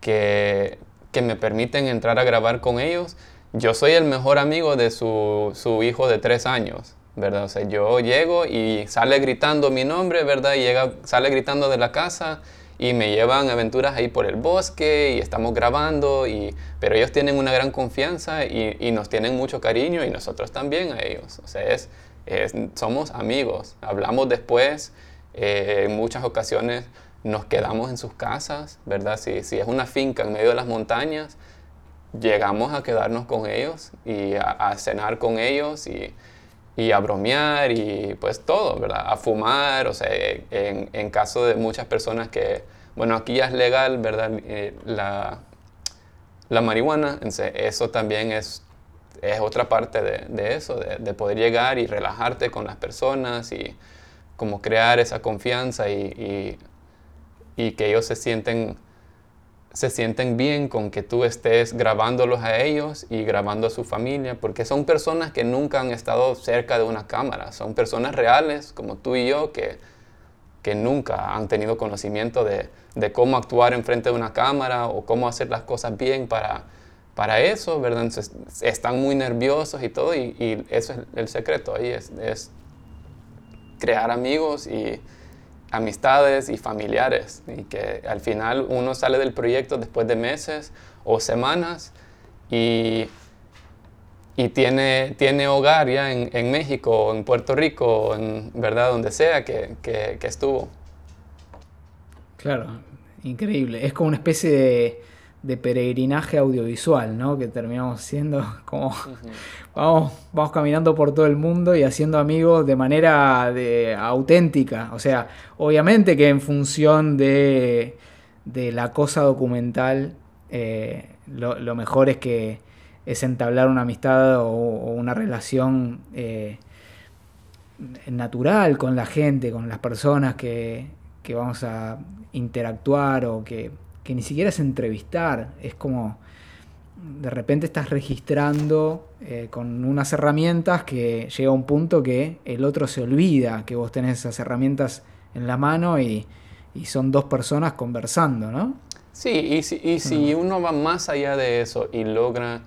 que, que me permiten entrar a grabar con ellos, yo soy el mejor amigo de su, su, hijo de tres años, ¿verdad? O sea, yo llego y sale gritando mi nombre, ¿verdad? Y llega, sale gritando de la casa y me llevan aventuras ahí por el bosque y estamos grabando, y, pero ellos tienen una gran confianza y, y nos tienen mucho cariño y nosotros también a ellos. O sea, es, es somos amigos, hablamos después, eh, en muchas ocasiones nos quedamos en sus casas, ¿verdad? Si, si es una finca en medio de las montañas, llegamos a quedarnos con ellos y a, cenar con ellos y, y, a bromear y pues todo, ¿verdad? A fumar, o sea, en, en, caso de muchas personas que, bueno, aquí ya es legal, ¿verdad? Eh, la, la, marihuana, eso también es, es otra parte de, de eso, de, de, poder llegar y relajarte con las personas y como crear esa confianza y, y y que ellos se sienten, se sienten bien con que tú estés grabándolos a ellos y grabando a su familia, porque son personas que nunca han estado cerca de una cámara, son personas reales como tú y yo que, que nunca han tenido conocimiento de, de cómo actuar enfrente de una cámara o cómo hacer las cosas bien para, para eso, ¿verdad? Entonces, están muy nerviosos y todo, y, eso es el secreto ahí, es, es crear amigos y amistades y familiares y que al final uno sale del proyecto después de meses o semanas y, y tiene, tiene hogar ya en, en México, en Puerto Rico, en verdad donde sea que, que, que estuvo. Claro, increíble. Es como una especie de de peregrinaje audiovisual, ¿no? Que terminamos siendo como vamos, vamos caminando por todo el mundo y haciendo amigos de manera de, auténtica. O sea, obviamente que en función de, de la cosa documental, eh, lo, mejor es que es entablar una amistad o, una relación eh, natural con la gente, con las personas que, que vamos a interactuar o que que ni siquiera es entrevistar, es como de repente estás registrando eh, con unas herramientas que llega un punto que el otro se olvida que vos tenés esas herramientas en la mano y, son dos personas conversando, ¿no? Sí, y si, y si uno va más allá de eso y logra,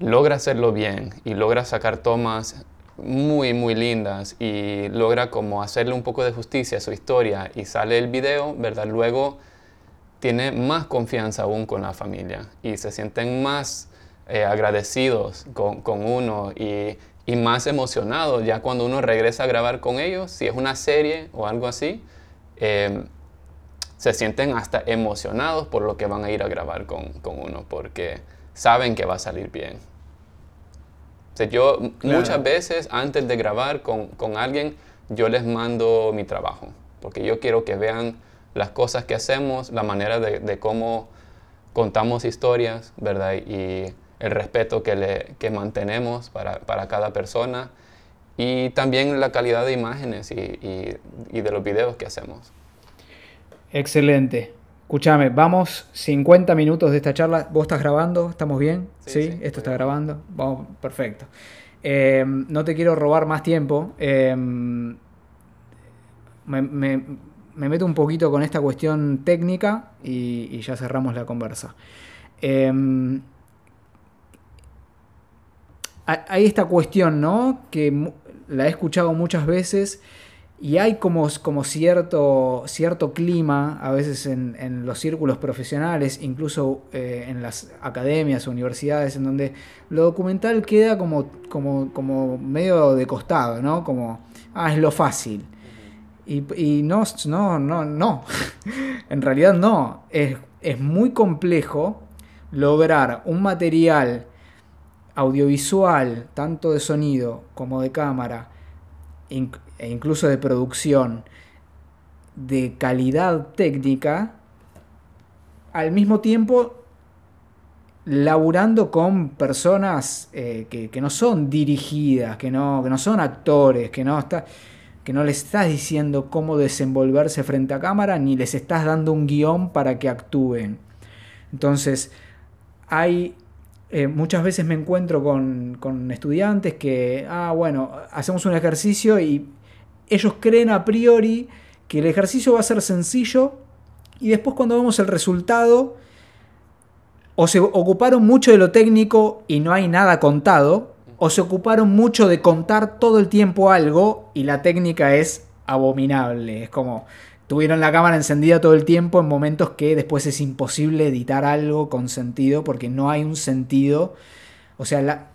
logra hacerlo bien y logra sacar tomas muy, muy lindas y logra como hacerle un poco de justicia a su historia y sale el video, ¿verdad? Luego tiene más confianza aún con la familia y se sienten más eh, agradecidos con, con uno y, y, más emocionados ya cuando uno regresa a grabar con ellos, si es una serie o algo así, em, se sienten hasta emocionados por lo que van a ir a grabar con, con uno porque saben que va a salir bien. O yo muchas veces antes de grabar con, con alguien, yo les mando mi trabajo porque yo quiero que vean las cosas que hacemos, la manera de, cómo contamos historias, ¿verdad? Y el respeto que, le, que mantenemos para, para, cada persona y también la calidad de imágenes y, y, de los videos que hacemos. Excelente. Escúchame, vamos 50 minutos de esta charla. ¿Vos estás grabando? ¿Estamos bien? Sí, esto está grabando. Vamos, perfecto. Eh, no te quiero robar más tiempo. Eh, me, me meto un poquito con esta cuestión técnica y, ya cerramos la conversa. Em, hay esta cuestión, ¿no? Que la he escuchado muchas veces y hay como, como cierto, cierto clima a veces en, los círculos profesionales, incluso eh, en las academias universidades, en donde lo documental queda como, como, como medio de costado, ¿no? Como, ah, es lo fácil. Y, no, no, no, no. en realidad no. Es, muy complejo lograr un material audiovisual, tanto de sonido como de cámara, e incluso de producción, de calidad técnica, al mismo tiempo laburando con personas eh, que, no son dirigidas, que no, que no son actores, que no está que no les estás diciendo cómo desenvolverse frente a cámara, ni les estás dando un guion para que actúen. Entonces, hay eh, muchas veces me encuentro con, con, estudiantes que, ah, bueno, hacemos un ejercicio y ellos creen a priori que el ejercicio va a ser sencillo y después cuando vemos el resultado, o se ocuparon mucho de lo técnico y no hay nada contado, o se ocuparon mucho de contar todo el tiempo algo y la técnica es abominable. Es como tuvieron la cámara encendida todo el tiempo en momentos que después es imposible editar algo con sentido porque no hay un sentido. O sea,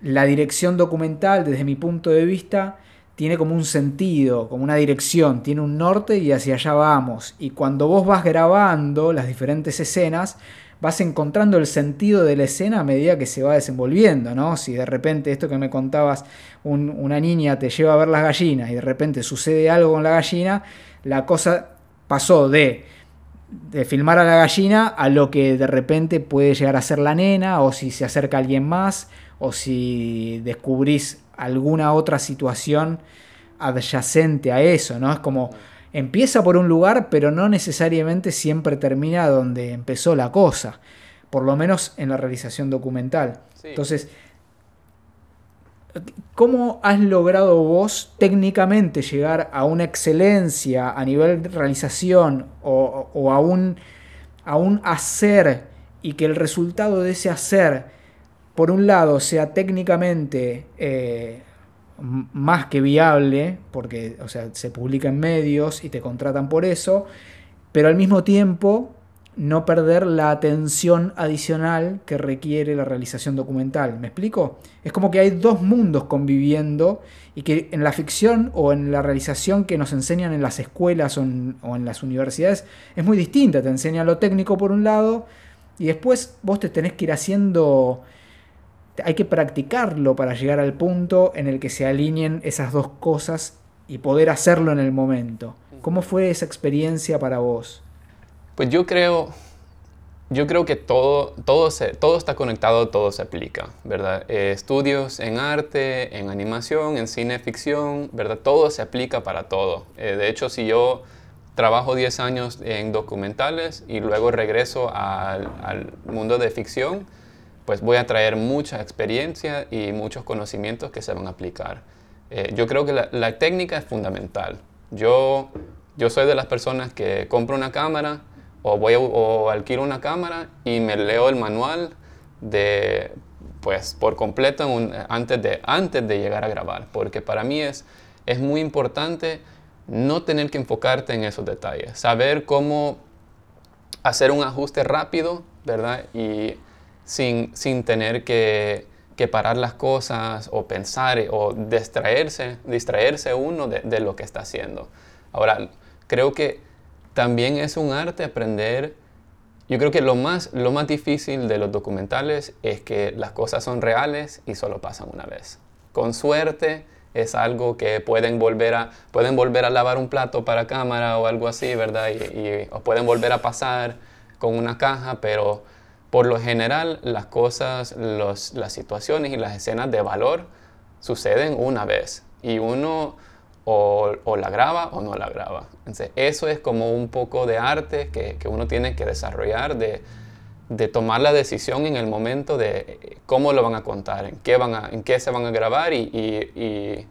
la, dirección documental desde mi punto de vista tiene como un sentido, como una dirección, tiene un norte y hacia allá vamos. Y cuando vos vas grabando las diferentes escenas, vas encontrando el sentido de la escena a medida que se va desenvolviendo, ¿no? Si de repente esto que me contabas, una niña te lleva a ver las gallinas y de repente sucede algo con la gallina, la cosa pasó de, de filmar a la gallina a lo que de repente puede llegar a ser la nena, o si se acerca alguien más, o si descubrís alguna otra situación adyacente a eso, ¿no? Es como empieza por un lugar, pero no necesariamente siempre termina donde empezó la cosa, por lo menos en la realización documental. Entonces, ¿cómo has logrado vos técnicamente llegar a una excelencia a nivel de realización o, a, un, a, un, hacer y que el resultado de ese hacer, por un lado, sea técnicamente... Eh, más que viable, porque o sea, se publica en medios y te contratan por eso, pero al mismo tiempo no perder la atención adicional que requiere la realización documental. ¿Me explico? Es como que hay dos mundos conviviendo y que en la ficción o en la realización que nos enseñan en las escuelas o en, o en las universidades es muy distinta. Te enseñan lo técnico por un lado y después vos te tenés que ir haciendo hay que practicarlo para llegar al punto en el que se alineen esas dos cosas y poder hacerlo en el momento. ¿Cómo fue esa experiencia para vos? Pues yo creo, yo creo que todo, todo, se, todo está conectado, todo se aplica, ¿verdad? Eh, estudios en arte, en animación, en cine ficción, ¿verdad? Todo se aplica para todo. Eh, de hecho, si yo trabajo 10 años en documentales y luego regreso al, al, mundo de ficción, pues voy a traer mucha experiencia y muchos conocimientos que se van a aplicar. Eh, yo creo que la, técnica es fundamental. Yo, yo soy de las personas que compro una cámara o, voy o alquilo una cámara y me leo el manual de, pues, por completo antes, de, antes de llegar a grabar, porque para mí es, es muy importante no tener que enfocarte en esos detalles, saber cómo hacer un ajuste rápido, ¿verdad? Y sin, sin tener que, que, parar las cosas o pensar o distraerse, distraerse uno de, lo que está haciendo. Ahora, creo que también es un arte aprender, yo creo que lo más, lo más difícil de los documentales es que las cosas son reales y solo pasan una vez. Con suerte, es algo que pueden volver a, pueden volver a lavar un plato para cámara o algo así, ¿verdad? Y, o pueden volver a pasar con una caja, pero por lo general las cosas, los, las situaciones y las escenas de valor suceden una vez y uno o, o, la graba o no la graba. Entonces, eso es como un poco de arte que, que uno tiene que desarrollar de, de tomar la decisión en el momento de eh, cómo lo van a contar, en qué, van a, en qué se van a grabar y, y,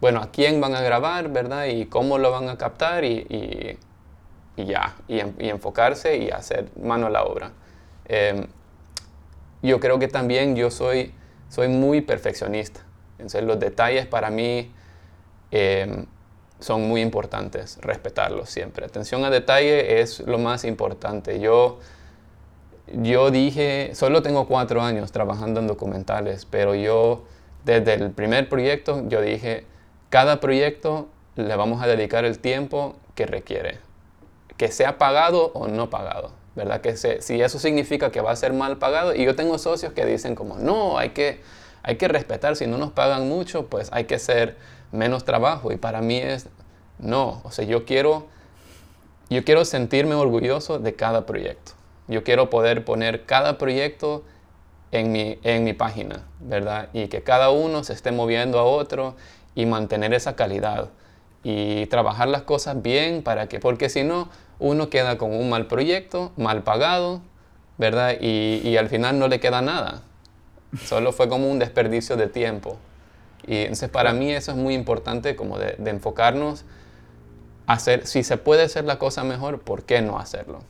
bueno, a quién van a grabar, ¿verdad? Y cómo lo van a captar y, y ya, y, enfocarse y hacer mano a la obra. Em, yo creo que también yo soy, soy muy perfeccionista. Entonces los detalles para mí em, son muy importantes, respetarlos siempre. Atención a detalle es lo más importante. Yo yo dije, solo tengo cuatro años trabajando en documentales, pero yo desde el primer proyecto, yo dije, cada proyecto le vamos a dedicar el tiempo que requiere, que sea pagado o no pagado, ¿verdad? Que si eso significa que va a ser mal pagado, y yo tengo socios que dicen como, no, hay que, hay que respetar, si no nos pagan mucho, pues hay que hacer menos trabajo, y para mí es, no, o sea, yo quiero, yo quiero sentirme orgulloso de cada proyecto. Yo quiero poder poner cada proyecto en mi, en mi página, ¿verdad? Y que cada uno se esté moviendo a otro y mantener esa calidad y trabajar las cosas bien para que, porque si no, uno queda con un mal proyecto, mal pagado, ¿verdad? Y, y, al final no le queda nada. Solo fue como un desperdicio de tiempo. Y entonces para mí eso es muy importante como de, enfocarnos hacer, si se puede hacer la cosa mejor, ¿por qué no hacerlo?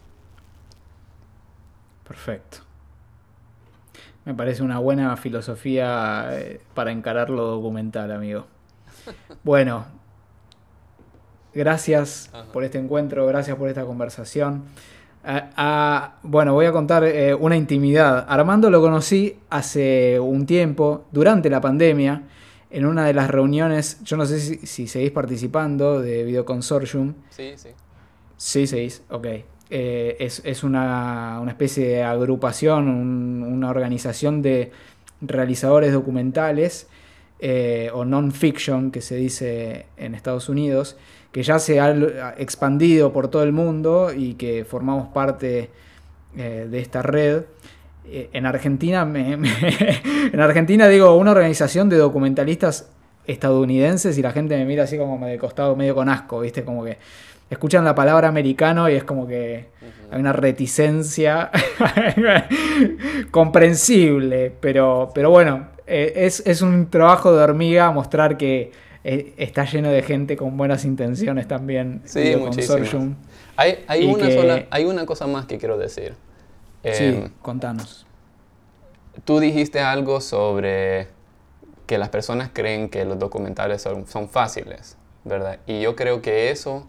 Perfecto. Me parece una buena filosofía eh, para encarar lo documental, amigo. Bueno, gracias por este encuentro, gracias por esta conversación. Ah, ah, bueno, voy a contar eh, una intimidad. Armando lo conocí hace un tiempo, durante la pandemia, en una de las reuniones, yo no sé si, si seguís participando de Video Consortium. Sí, sí. Sí, seguís, ok. Eh, es, una, especie de agrupación, una organización de realizadores documentales eh, o non-fiction, que se dice en Estados Unidos, que ya se ha expandido por todo el mundo y que formamos parte eh, de esta red. En Argentina, en Argentina digo, una organización de documentalistas estadounidenses y la gente me mira así como de costado medio con asco, ¿viste? Como que escuchan la palabra americano y es como que hay una reticencia comprensible, pero, pero bueno, eh, es, un trabajo de hormiga mostrar que eh, está lleno de gente con buenas intenciones también. Sí, muchísimo. Hay, hay, una hay una cosa más que quiero decir. sí, em, contanos. Tú dijiste algo sobre que las personas creen que los documentales son, son fáciles, ¿verdad? Y yo creo que eso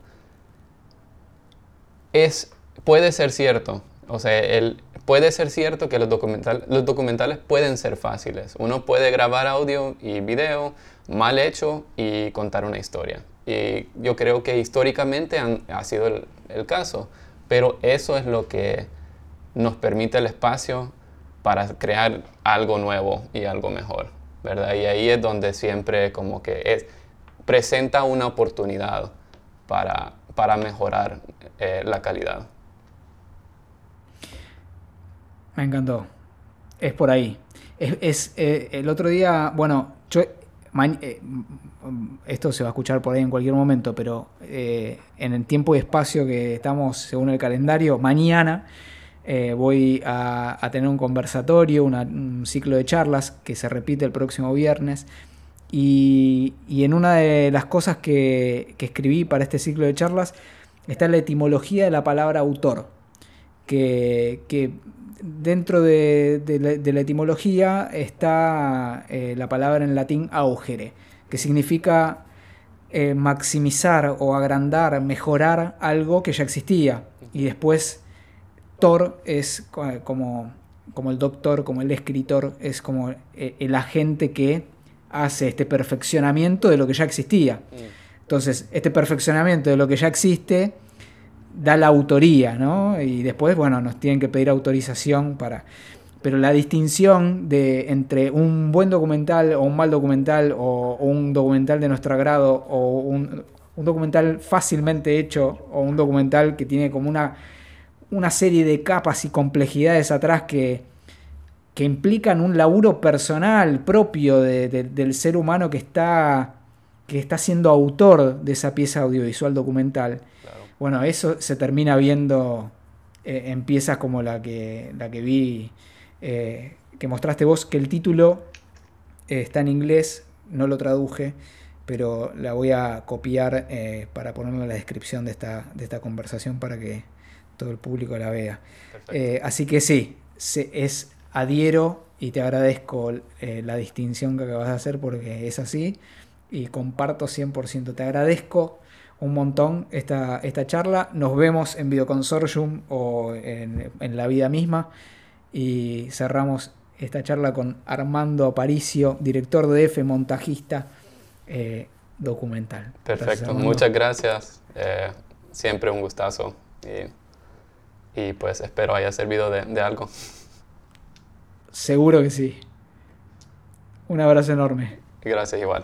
es, puede ser cierto. O sea, el, puede ser cierto que los, documental, los documentales pueden ser fáciles. Uno puede grabar audio y video mal hecho y contar una historia. Y yo creo que históricamente ha sido el, caso. Pero eso es lo que nos permite el espacio para crear algo nuevo y algo mejor. ¿verdad? Y ahí es donde siempre como que es, presenta una oportunidad para, para mejorar eh, la calidad. Me encantó. Es por ahí. Es, eh, el otro día, bueno, yo eh, esto se va a escuchar por ahí en cualquier momento, pero eh, en el tiempo y espacio que estamos según el calendario, mañana eh, voy a, tener un conversatorio, un ciclo de charlas que se repite el próximo viernes. Y, en una de las cosas que, escribí para este ciclo de charlas está la etimología de la palabra autor, que, dentro de, la, etimología está eh, la palabra en latín augere, que significa eh, maximizar o agrandar, mejorar algo que ya existía. Y después Thor es como, como el doctor, como el escritor, es como eh, el agente que hace este perfeccionamiento de lo que ya existía. Mm. Entonces, este perfeccionamiento de lo que ya existe da la autoría, ¿no? Y después, bueno, nos tienen que pedir autorización para... Pero la distinción de, entre un buen documental o un mal documental o, un documental de nuestro agrado o un, documental fácilmente hecho o un documental que tiene como una una serie de capas y complejidades atrás que, que implican un laburo personal propio del ser humano que está, que está siendo autor de esa pieza audiovisual documental. Bueno, eso se termina viendo eh, en piezas como la que, la que vi, eh, que mostraste vos, que el título eh, está en inglés, no lo traduje, pero la voy a copiar para ponerlo en la descripción de esta, de esta conversación para que todo el público la vea. Eh, así que sí, es adhiero y te agradezco eh, la distinción que acabas de hacer porque es así y comparto 100%. Te agradezco un montón esta, esta charla. Nos vemos en Videoconsortium o en, la vida misma y cerramos esta charla con Armando Aparicio, director de F, montajista eh, documental. Perfecto, muchas gracias. siempre un gustazo y pues espero haya servido de, de algo. Seguro que sí. Un abrazo enorme. Gracias igual.